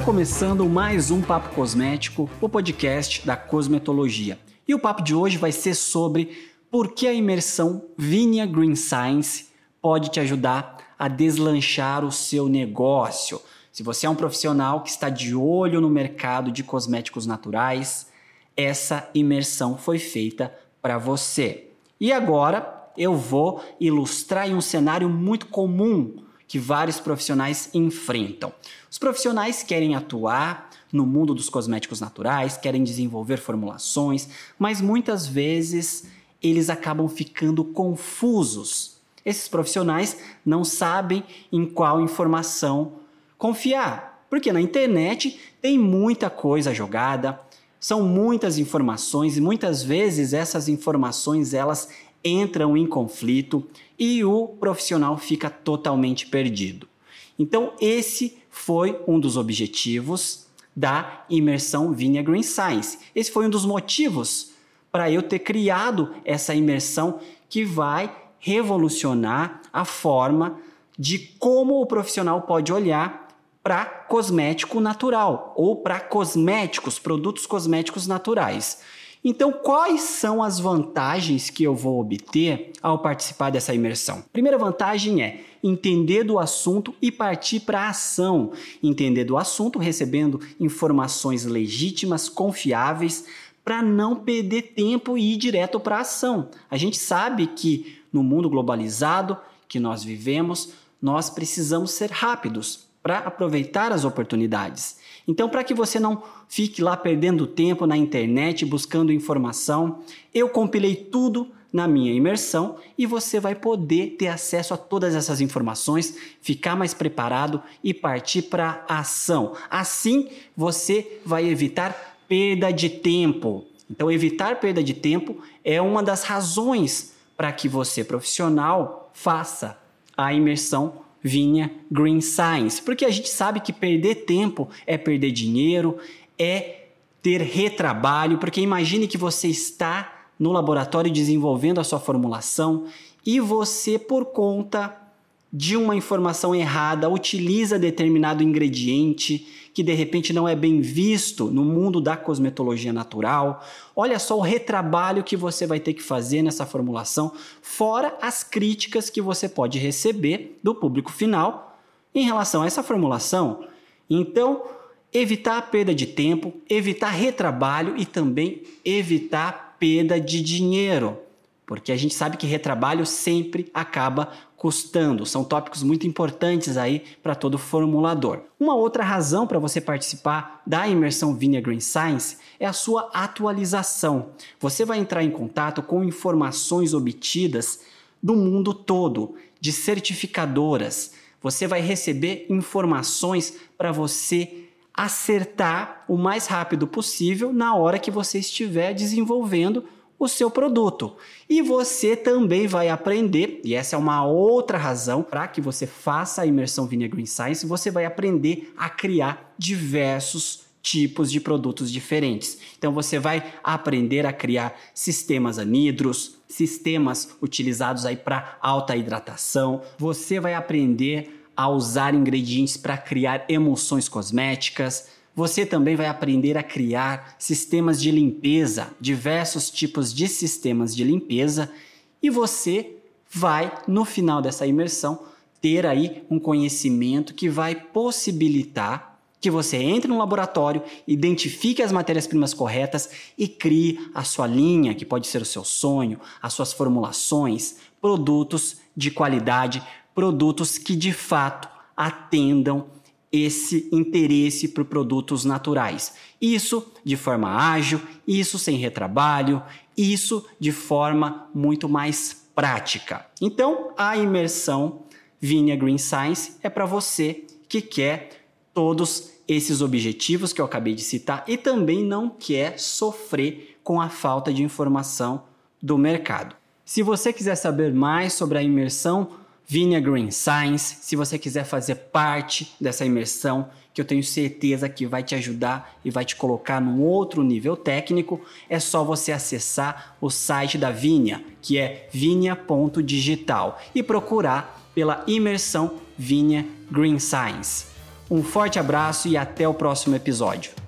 começando mais um Papo Cosmético, o podcast da cosmetologia. E o papo de hoje vai ser sobre por que a imersão Vinha Green Science pode te ajudar a deslanchar o seu negócio. Se você é um profissional que está de olho no mercado de cosméticos naturais, essa imersão foi feita para você. E agora eu vou ilustrar um cenário muito comum que vários profissionais enfrentam. Os profissionais querem atuar no mundo dos cosméticos naturais, querem desenvolver formulações, mas muitas vezes eles acabam ficando confusos. Esses profissionais não sabem em qual informação confiar, porque na internet tem muita coisa jogada, são muitas informações e muitas vezes essas informações elas entram em conflito e o profissional fica totalmente perdido. Então esse foi um dos objetivos da imersão Vinha Green Science. Esse foi um dos motivos para eu ter criado essa imersão que vai revolucionar a forma de como o profissional pode olhar para cosmético natural ou para cosméticos, produtos cosméticos naturais. Então, quais são as vantagens que eu vou obter ao participar dessa imersão? Primeira vantagem é entender do assunto e partir para a ação. Entender do assunto, recebendo informações legítimas, confiáveis, para não perder tempo e ir direto para a ação. A gente sabe que no mundo globalizado que nós vivemos, nós precisamos ser rápidos para aproveitar as oportunidades. Então, para que você não fique lá perdendo tempo na internet buscando informação, eu compilei tudo na minha imersão e você vai poder ter acesso a todas essas informações, ficar mais preparado e partir para a ação. Assim, você vai evitar perda de tempo. Então, evitar perda de tempo é uma das razões para que você, profissional, faça a imersão vinha Green Science, porque a gente sabe que perder tempo é perder dinheiro, é ter retrabalho, porque imagine que você está no laboratório desenvolvendo a sua formulação e você, por conta de uma informação errada, utiliza determinado ingrediente que de repente não é bem visto no mundo da cosmetologia natural. Olha só o retrabalho que você vai ter que fazer nessa formulação, fora as críticas que você pode receber do público final em relação a essa formulação. Então, evitar a perda de tempo, evitar retrabalho e também evitar perda de dinheiro. Porque a gente sabe que retrabalho sempre acaba custando. São tópicos muito importantes aí para todo formulador. Uma outra razão para você participar da imersão Vinha Green Science é a sua atualização. Você vai entrar em contato com informações obtidas do mundo todo, de certificadoras. Você vai receber informações para você acertar o mais rápido possível na hora que você estiver desenvolvendo o seu produto. E você também vai aprender, e essa é uma outra razão para que você faça a imersão Vinha Green Science, você vai aprender a criar diversos tipos de produtos diferentes. Então você vai aprender a criar sistemas anidros, sistemas utilizados aí para alta hidratação. Você vai aprender a usar ingredientes para criar emulsões cosméticas você também vai aprender a criar sistemas de limpeza, diversos tipos de sistemas de limpeza, e você vai, no final dessa imersão, ter aí um conhecimento que vai possibilitar que você entre no laboratório, identifique as matérias-primas corretas e crie a sua linha, que pode ser o seu sonho, as suas formulações, produtos de qualidade, produtos que de fato atendam esse interesse por produtos naturais. Isso de forma ágil, isso sem retrabalho, isso de forma muito mais prática. Então, a imersão Vinha Green Science é para você que quer todos esses objetivos que eu acabei de citar e também não quer sofrer com a falta de informação do mercado. Se você quiser saber mais sobre a imersão Vinha Green Science, se você quiser fazer parte dessa imersão, que eu tenho certeza que vai te ajudar e vai te colocar num outro nível técnico, é só você acessar o site da Vinha, que é vinha.digital, e procurar pela imersão Vinha Green Science. Um forte abraço e até o próximo episódio.